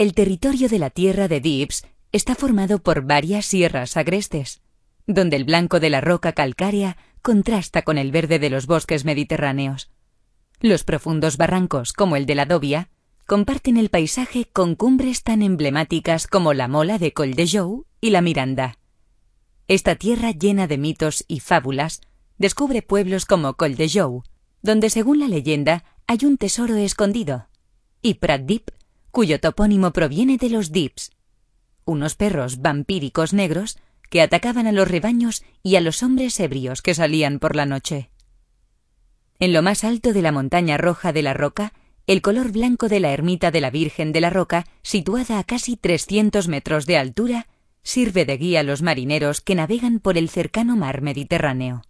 El territorio de la tierra de Dips está formado por varias sierras agrestes, donde el blanco de la roca calcárea contrasta con el verde de los bosques mediterráneos. Los profundos barrancos, como el de la Dobia, comparten el paisaje con cumbres tan emblemáticas como la Mola de Col de Jou y la Miranda. Esta tierra llena de mitos y fábulas descubre pueblos como Col de Jou, donde según la leyenda hay un tesoro escondido, y Pratdip, cuyo topónimo proviene de los Dips, unos perros vampíricos negros que atacaban a los rebaños y a los hombres ebrios que salían por la noche. En lo más alto de la montaña roja de la roca, el color blanco de la ermita de la Virgen de la Roca, situada a casi 300 metros de altura, sirve de guía a los marineros que navegan por el cercano mar Mediterráneo.